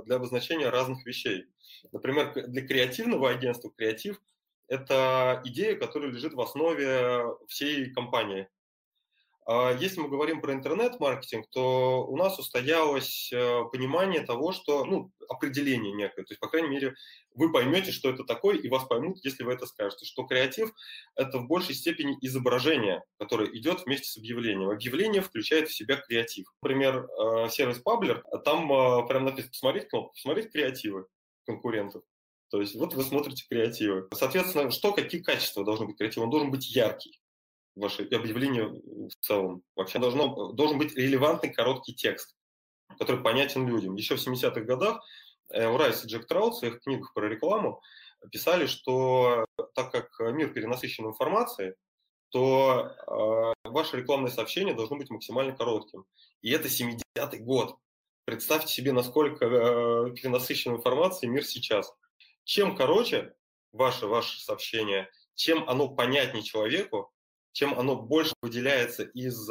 C: для обозначения разных вещей. Например, для креативного агентства креатив – это идея, которая лежит в основе всей компании. А если мы говорим про интернет-маркетинг, то у нас устоялось э, понимание того, что, ну, определение некое, то есть, по крайней мере, вы поймете, что это такое, и вас поймут, если вы это скажете, что креатив – это в большей степени изображение, которое идет вместе с объявлением. Объявление включает в себя креатив. Например, э, сервис Паблер, там э, прям написано «посмотреть кнопку», «посмотреть креативы конкурентов». То есть вот вы смотрите креативы. Соответственно, что, какие качества должны быть креатива? Он должен быть яркий ваше объявление в целом. Вообще должно, должен быть релевантный короткий текст, который понятен людям. Еще в 70-х годах э, Урайс и Джек Траут в своих книгах про рекламу писали, что так как мир перенасыщен информацией, то э, ваше рекламное сообщение должно быть максимально коротким. И это 70-й год. Представьте себе, насколько э, перенасыщен информацией мир сейчас. Чем короче ваше, ваше сообщение, чем оно понятнее человеку, чем оно больше выделяется из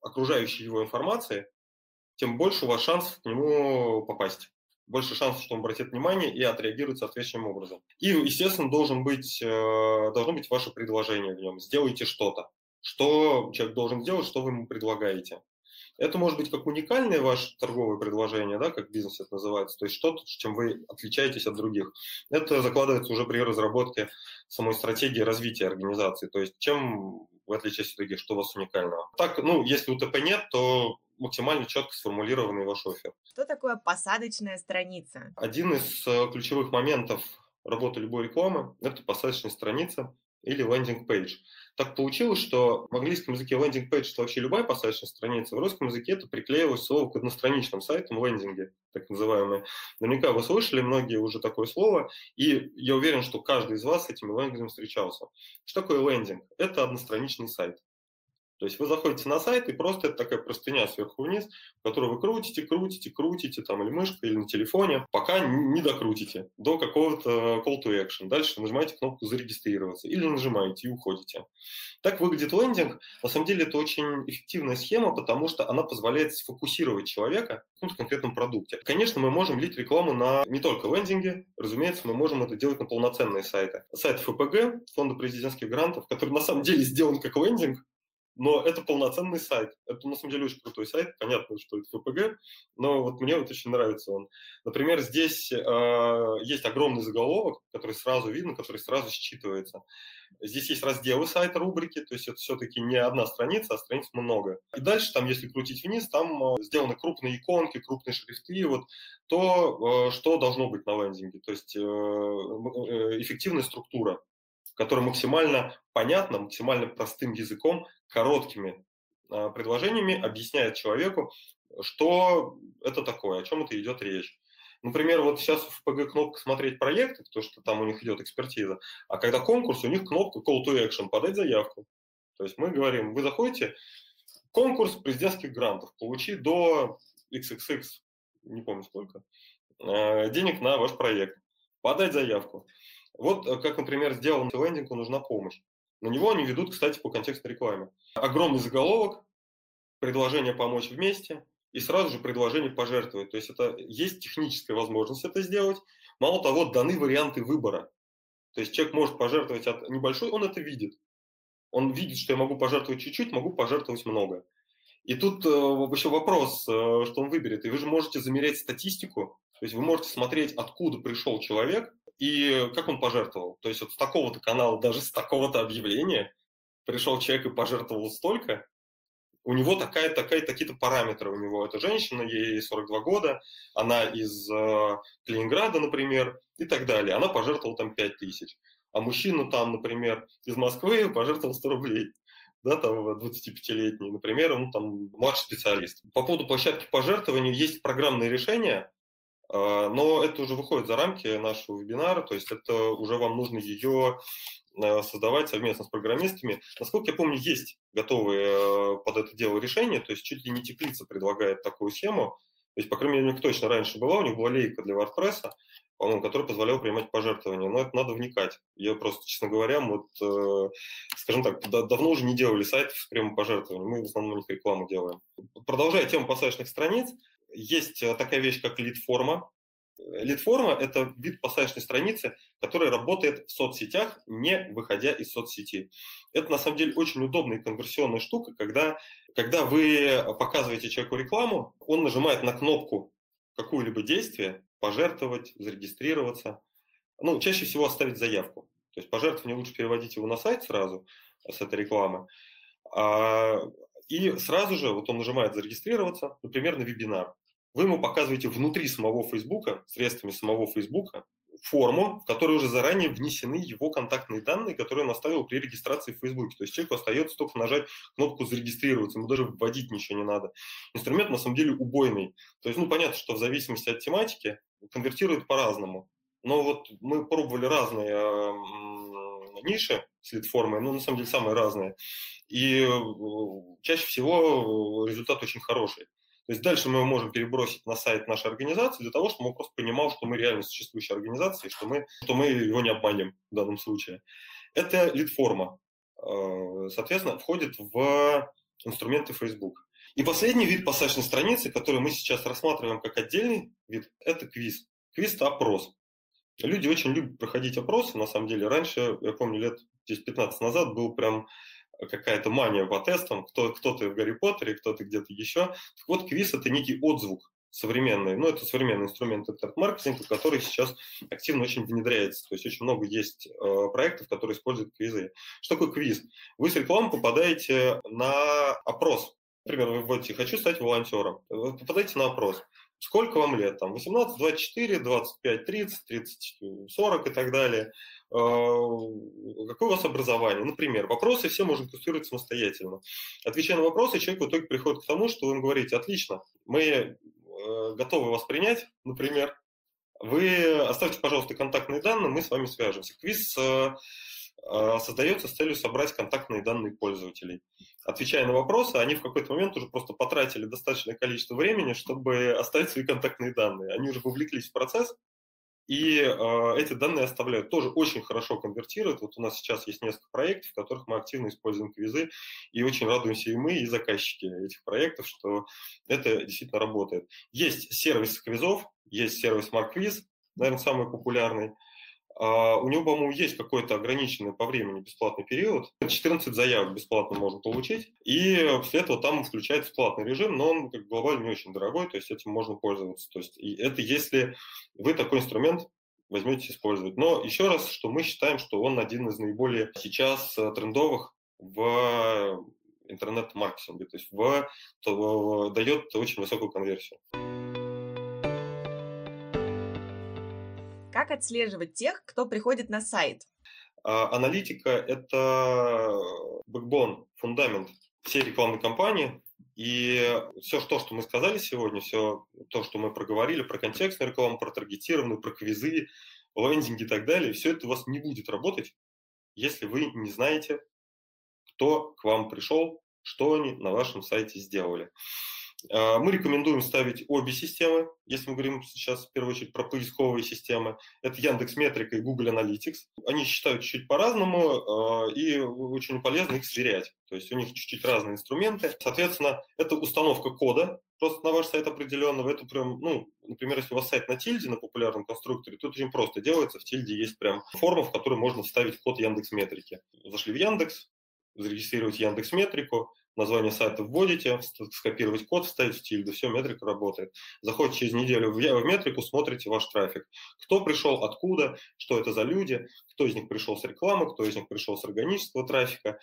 C: окружающей его информации, тем больше у вас шансов к нему попасть. Больше шансов, что он обратит внимание и отреагирует соответствующим образом. И, естественно, должен быть, э, должно быть ваше предложение в нем. Сделайте что-то. Что человек должен сделать, что вы ему предлагаете. Это может быть как уникальное ваше торговое предложение, да, как бизнес это называется, то есть что-то, чем вы отличаетесь от других. Это закладывается уже при разработке самой стратегии развития организации, то есть чем вы отличаетесь от других, что у вас уникального. Так, ну, если УТП нет, то максимально четко сформулированный ваш офер.
B: Что такое посадочная страница?
C: Один из э, ключевых моментов работы любой рекламы – это посадочная страница или landing page. Так получилось, что в английском языке landing page – это вообще любая посадочная страница, в русском языке это приклеилось слово к одностраничным сайтам, лендинги, так называемые. Наверняка вы слышали многие уже такое слово, и я уверен, что каждый из вас с этими лендингами встречался. Что такое лендинг? Это одностраничный сайт. То есть вы заходите на сайт, и просто это такая простыня сверху вниз, которую вы крутите, крутите, крутите, там, или мышкой, или на телефоне, пока не докрутите до какого-то call to action. Дальше нажимаете кнопку «Зарегистрироваться» или нажимаете и уходите. Так выглядит лендинг. На самом деле это очень эффективная схема, потому что она позволяет сфокусировать человека в конкретном продукте. Конечно, мы можем лить рекламу на не только лендинге, разумеется, мы можем это делать на полноценные сайты. Сайт ФПГ, Фонда президентских грантов, который на самом деле сделан как лендинг, но это полноценный сайт. Это, на самом деле, очень крутой сайт. Понятно, что это ФПГ, но вот мне вот очень нравится он. Например, здесь э, есть огромный заголовок, который сразу видно, который сразу считывается. Здесь есть разделы сайта, рубрики, то есть это все-таки не одна страница, а страниц много. И дальше там, если крутить вниз, там э, сделаны крупные иконки, крупные шрифты, вот то, э, что должно быть на лендинге. То есть э, э эффективная структура которая максимально понятно, максимально простым языком, короткими а, предложениями объясняет человеку, что это такое, о чем это идет речь. Например, вот сейчас в ПГ кнопка «Смотреть проекты», потому что там у них идет экспертиза, а когда конкурс, у них кнопка «Call to Action» – «Подать заявку». То есть мы говорим, вы заходите, конкурс президентских грантов, получи до XXX, не помню сколько, а, денег на ваш проект, подать заявку. Вот э, как, например, сделан лендингу нужна помощь. На него они ведут, кстати, по контекстной рекламе. Огромный заголовок, предложение помочь вместе и сразу же предложение пожертвовать. То есть это есть техническая возможность это сделать. Мало того, даны варианты выбора. То есть человек может пожертвовать от небольшой, он это видит. Он видит, что я могу пожертвовать чуть-чуть, могу пожертвовать много. И тут э, еще вопрос, э, что он выберет. И вы же можете замерять статистику, то есть вы можете смотреть, откуда пришел человек, и как он пожертвовал. То есть вот с такого-то канала, даже с такого-то объявления пришел человек и пожертвовал столько, у него такая, такая, такие-то параметры у него. Это женщина, ей 42 года, она из э, Калининграда, например, и так далее. Она пожертвовала там 5 тысяч. А мужчина там, например, из Москвы пожертвовал 100 рублей. Да, там 25-летний, например, он там младший специалист. По поводу площадки пожертвований есть программные решения, но это уже выходит за рамки нашего вебинара, то есть это уже вам нужно ее э, создавать совместно с программистами. Насколько я помню, есть готовые э, под это дело решения, то есть чуть ли не теплица предлагает такую схему. То есть, по крайней мере, у них точно раньше была, у них была лейка для WordPress, по-моему, которая позволяла принимать пожертвования. Но это надо вникать. Я просто, честно говоря, вот, э, скажем так, да, давно уже не делали сайтов с прямым пожертвованием. Мы в основном у них рекламу делаем. Продолжая тему посадочных страниц, есть э, такая вещь, как лид-форма. Лид-форма – это вид посадочной страницы, который работает в соцсетях, не выходя из соцсети. Это, на самом деле, очень удобная конверсионная штука, когда, когда вы показываете человеку рекламу, он нажимает на кнопку какое-либо действие, пожертвовать, зарегистрироваться, ну, чаще всего оставить заявку. То есть пожертвование лучше переводить его на сайт сразу с этой рекламы. А, и сразу же вот он нажимает зарегистрироваться, например, на вебинар вы ему показываете внутри самого Фейсбука, средствами самого Фейсбука, форму, в которой уже заранее внесены его контактные данные, которые он оставил при регистрации в Фейсбуке. То есть человеку остается только нажать кнопку «Зарегистрироваться», ему даже вводить ничего не надо. Инструмент на самом деле убойный. То есть, ну, понятно, что в зависимости от тематики конвертирует по-разному. Но вот мы пробовали разные э, ниши с лид-формой, ну, на самом деле, самые разные. И э, чаще всего результат очень хороший. То есть дальше мы можем перебросить на сайт нашей организации для того, чтобы он просто понимал, что мы реально существующая организация, что мы, что мы его не обманем в данном случае. Это лид-форма. Э, соответственно, входит в инструменты Facebook. И последний вид посадочной страницы, который мы сейчас рассматриваем как отдельный вид, это квиз. Квиз – это опрос. Люди очень любят проходить опросы, на самом деле. Раньше, я помню, лет 10-15 назад был прям какая-то мания по тестам, кто, кто-то в Гарри Поттере, кто-то где-то еще. Так вот, квиз – это некий отзвук современный, ну, это современный инструмент интернет-маркетинга, который сейчас активно очень внедряется. То есть очень много есть э, проектов, которые используют квизы. Что такое квиз? Вы с рекламы попадаете на опрос. Например, вы вводите «хочу стать волонтером». Вы попадаете на опрос. Сколько вам лет? Там 18, 24, 25, 30, 30, 40 и так далее. А, какое у вас образование? Например, вопросы все можно конструировать самостоятельно. Отвечая на вопросы, человек в итоге приходит к тому, что вы говорите, отлично, мы э, готовы вас принять, например, вы оставьте, пожалуйста, контактные данные, мы с вами свяжемся. Квиз э, создается с целью собрать контактные данные пользователей. Отвечая на вопросы, они в какой-то момент уже просто потратили достаточное количество времени, чтобы оставить свои контактные данные. Они уже вовлеклись в процесс, и э, эти данные оставляют. Тоже очень хорошо конвертируют. Вот у нас сейчас есть несколько проектов, в которых мы активно используем квизы, и очень радуемся и мы, и заказчики этих проектов, что это действительно работает. Есть сервис квизов, есть сервис MarkQuiz, наверное, самый популярный. Uh, у него, по-моему, есть какой-то ограниченный по времени бесплатный период. 14 заявок бесплатно можно получить. И после этого там включается платный режим, но он как глобально не очень дорогой, то есть этим можно пользоваться. То есть и это если вы такой инструмент возьмете использовать. Но еще раз, что мы считаем, что он один из наиболее сейчас э, трендовых в интернет-маркетинге, то есть в, то, дает очень высокую конверсию.
B: Как отслеживать тех, кто приходит на сайт?
C: А, аналитика – это бэкбон, фундамент всей рекламной кампании. И все то, что мы сказали сегодня, все то, что мы проговорили про контекстную рекламу, про таргетированную, про квизы, лендинги и так далее, все это у вас не будет работать, если вы не знаете, кто к вам пришел, что они на вашем сайте сделали. А, мы рекомендуем ставить обе системы, если мы говорим сейчас в первую очередь про поисковые системы. Это Яндекс Метрика и Google Analytics. Они считают чуть-чуть по-разному, а, и очень полезно их сверять. То есть у них чуть-чуть разные инструменты. Соответственно, это установка кода просто на ваш сайт определенного. Это прям, ну, например, если у вас сайт на тильде, на популярном конструкторе, тут очень просто делается. В тильде есть прям форма, в которой можно вставить код Яндекс Метрики. Зашли в Яндекс, зарегистрировать Яндекс Метрику, название сайта вводите, скопировать код, вставить в тильду, все, метрика работает. Заходите через неделю в метрику, смотрите ваш трафик. Кто пришел, откуда, что это за люди, кто из них пришел с рекламы, кто из них пришел с органического трафика.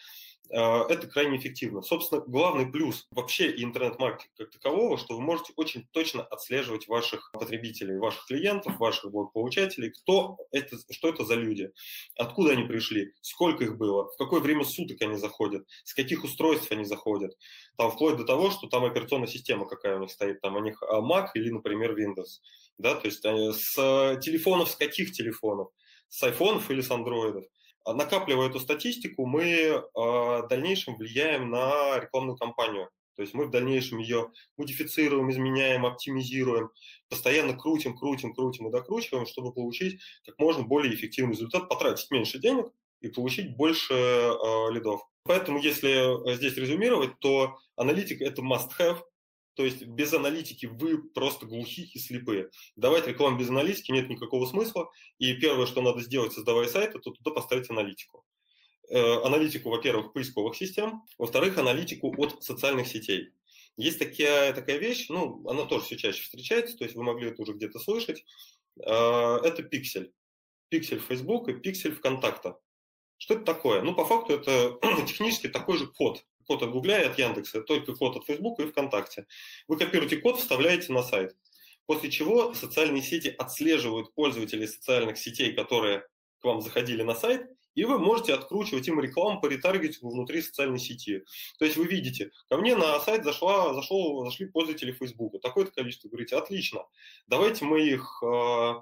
C: А, это крайне эффективно. Собственно, главный плюс вообще интернет-маркетинга как такового, что вы можете очень точно отслеживать ваших потребителей, ваших клиентов, ваших благополучателей, кто это, что это за люди, откуда они пришли, сколько их было, в какое время суток они заходят, с каких устройств они заходят. Там вплоть до того, что там операционная система какая у них стоит, там у них а, Mac или, например, Windows. Да, то есть с телефонов, с каких телефонов, с айфонов или с андроидов. Накапливая эту статистику, мы в дальнейшем влияем на рекламную кампанию. То есть мы в дальнейшем ее модифицируем, изменяем, оптимизируем, постоянно крутим, крутим, крутим и докручиваем, чтобы получить как можно более эффективный результат, потратить меньше денег и получить больше э, лидов. Поэтому, если здесь резюмировать, то аналитика – это must-have, то есть без аналитики вы просто глухие и слепые. Давать рекламу без аналитики нет никакого смысла. И первое, что надо сделать, создавая сайт, это туда поставить аналитику. Э, аналитику, во-первых, поисковых систем, во-вторых, аналитику от социальных сетей. Есть такая, такая вещь, ну, она тоже все чаще встречается, то есть вы могли это уже где-то слышать. Э, это пиксель. Пиксель Facebook и пиксель ВКонтакта. Что это такое? Ну, по факту это технически такой же код код от Гугля и от Яндекса, только код от Фейсбука и ВКонтакте. Вы копируете код, вставляете на сайт. После чего социальные сети отслеживают пользователей социальных сетей, которые к вам заходили на сайт, и вы можете откручивать им рекламу по ретаргетингу внутри социальной сети. То есть вы видите, ко мне на сайт зашла, зашел, зашли пользователи Фейсбука, такое-то количество, говорите, отлично, давайте мы их э,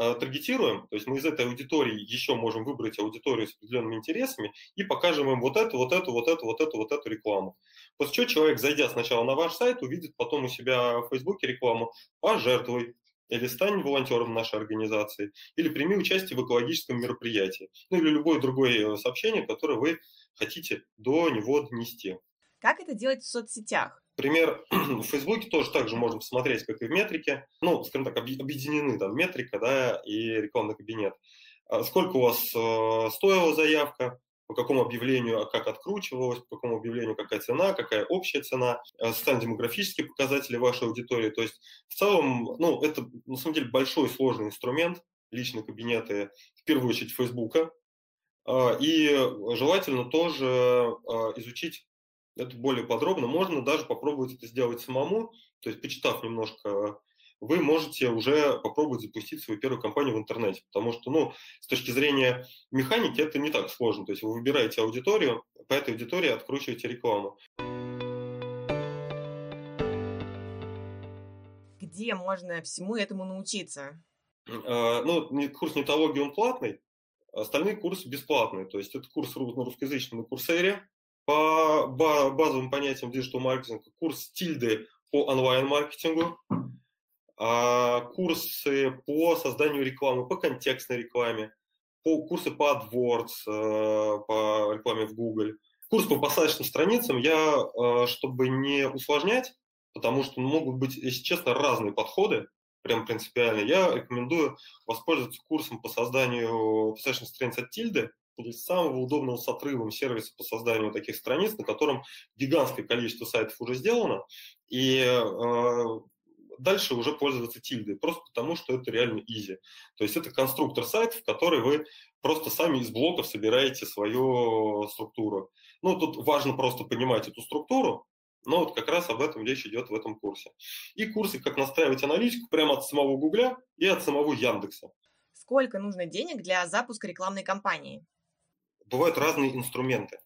C: таргетируем, то есть мы из этой аудитории еще можем выбрать аудиторию с определенными интересами и покажем им вот эту, вот эту, вот эту, вот эту, вот эту рекламу. После чего человек, зайдя сначала на ваш сайт, увидит потом у себя в Фейсбуке рекламу «Пожертвуй», или стань волонтером нашей организации, или прими участие в экологическом мероприятии, ну или любое другое сообщение, которое вы хотите до него донести.
B: Как это делать в соцсетях?
C: Пример в Фейсбуке тоже так же можно посмотреть, как и в метрике. Ну, скажем так, объединены там метрика да, и рекламный кабинет. А сколько у вас э, стоила заявка, по какому объявлению, а как откручивалось, по какому объявлению какая цена, какая общая цена, э, социально-демографические показатели вашей аудитории. То есть в целом, ну, это на самом деле большой сложный инструмент, личные кабинеты, в первую очередь Фейсбука. А, и желательно тоже а, изучить это более подробно. Можно даже попробовать это сделать самому, то есть почитав немножко, вы можете уже попробовать запустить свою первую компанию в интернете, потому что, ну, с точки зрения механики это не так сложно. То есть вы выбираете аудиторию, по этой аудитории откручиваете рекламу.
B: Где можно всему этому научиться?
C: А, ну, курс нетологии, он платный, Остальные курсы бесплатные. То есть это курс на русскоязычном на Курсере по базовым понятиям digital маркетинга, курс Тильды по онлайн-маркетингу, а, курсы по созданию рекламы, по контекстной рекламе, по, курсы по AdWords, э, по рекламе в Google. Курс по посадочным страницам я, э, чтобы не усложнять, потому что могут быть, если честно, разные подходы, прям принципиально, я рекомендую воспользоваться курсом по созданию посадочных страниц от Тильды, самого удобного с отрывом сервиса по созданию таких страниц, на котором гигантское количество сайтов уже сделано, и э, дальше уже пользоваться тильдой, просто потому что это реально изи. То есть это конструктор сайтов, который вы просто сами из блоков собираете свою структуру. Ну, тут важно просто понимать эту структуру, но вот как раз об этом речь идет в этом курсе. И курсы, как настраивать аналитику прямо от самого Гугля и от самого Яндекса.
B: Сколько нужно денег для запуска рекламной кампании?
C: Бывают разные инструменты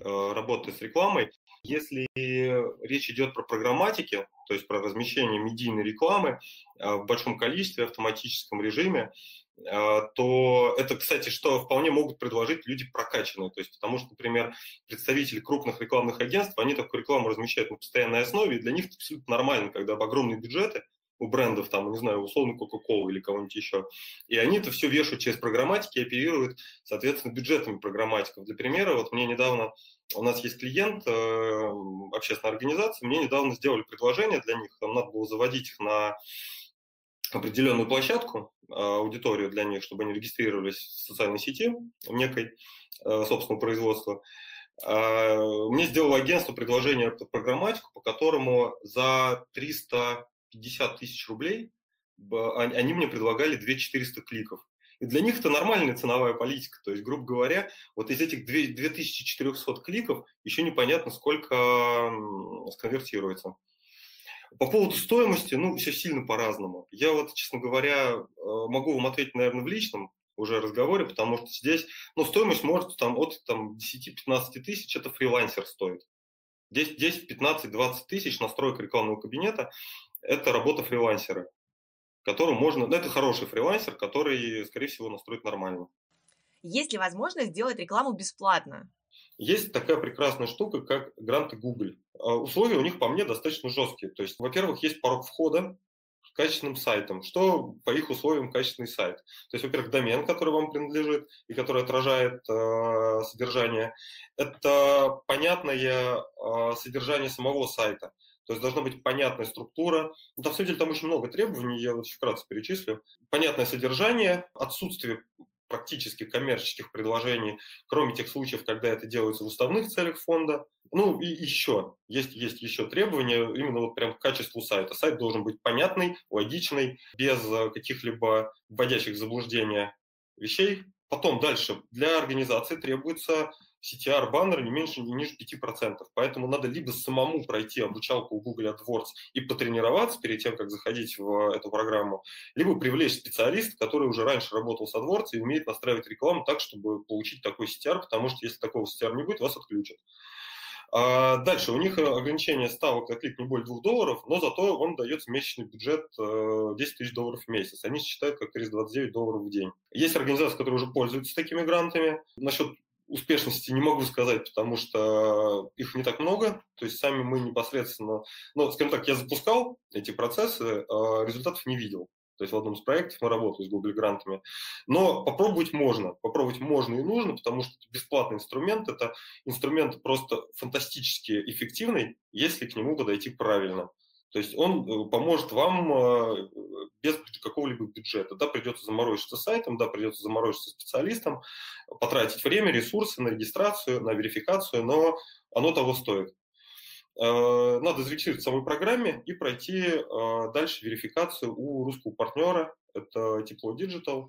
C: э, работы с рекламой. Если речь идет про программатики, то есть про размещение медийной рекламы э, в большом количестве, в автоматическом режиме, э, то это, кстати, что вполне могут предложить люди прокачанные. То есть, потому что, например, представители крупных рекламных агентств, они такую рекламу размещают на постоянной основе, и для них это абсолютно нормально, когда огромные бюджеты – у брендов, там, не знаю, условно Coca-Cola или кого-нибудь еще. И они это все вешают через программатики и оперируют, соответственно, бюджетами программатиков. Для примера, вот мне недавно, у нас есть клиент, э, общественная организация, мне недавно сделали предложение для них, там надо было заводить их на определенную площадку, э, аудиторию для них, чтобы они регистрировались в социальной сети некой э, собственного производства. Э, мне сделало агентство предложение по программатику, по которому за 300 50 тысяч рублей, они мне предлагали 2400 кликов. И для них это нормальная ценовая политика. То есть, грубо говоря, вот из этих 2400 кликов еще непонятно, сколько сконвертируется. По поводу стоимости, ну, все сильно по-разному. Я вот, честно говоря, э, могу вам ответить, наверное, в личном уже разговоре, потому что здесь, ну, стоимость может там от там, 10-15 тысяч, это фрилансер стоит. 10, 10, 15, 20 тысяч настройка рекламного кабинета – это работа фрилансера, которому можно… Ну, это хороший фрилансер, который, скорее всего, настроит нормально.
B: Есть ли возможность сделать рекламу бесплатно?
C: Есть такая прекрасная штука, как гранты Google. А, условия у них, по мне, достаточно жесткие. То есть, во-первых, есть порог входа, качественным сайтом. Что по их условиям качественный сайт? То есть, во-первых, домен, который вам принадлежит и который отражает э, содержание. Это понятное э, содержание самого сайта. То есть должна быть понятная структура. Ну, на самом деле там очень много требований, я вот вкратце перечислю. Понятное содержание, отсутствие практически коммерческих предложений, кроме тех случаев, когда это делается в уставных целях фонда. Ну и еще, есть, есть еще требования именно вот прям к качеству сайта. Сайт должен быть понятный, логичный, без э, каких-либо вводящих в заблуждение вещей. Потом дальше, для организации требуется CTR баннер не меньше, не ниже 5%. Поэтому надо либо самому пройти обучалку у Google AdWords и потренироваться перед тем, как заходить в эту программу, либо привлечь специалиста, который уже раньше работал с AdWords и умеет настраивать рекламу так, чтобы получить такой CTR, потому что если такого CTR не будет, вас отключат. А дальше, у них ограничение ставок на клик не более 2 долларов, но зато он дается месячный бюджет 10 э, тысяч долларов в месяц. Они считают как 329 долларов в день. Есть организации, которые уже пользуются такими грантами. Насчет успешности не могу сказать, потому что их не так много. То есть сами мы непосредственно, ну, скажем так, я запускал эти процессы, а результатов не видел. То есть в одном из проектов мы работали с Google грантами. Но попробовать можно. Попробовать можно и нужно, потому что бесплатный инструмент – это инструмент просто фантастически эффективный, если к нему подойти правильно. То есть он э, поможет вам э, без какого-либо бюджета. Да, придется заморочиться сайтом, да, придется заморочиться специалистом, потратить время, ресурсы на регистрацию, на верификацию, но оно того стоит. Э, надо зарегистрироваться в самой программе и пройти дальше верификацию у русского партнера, это Тепло Digital.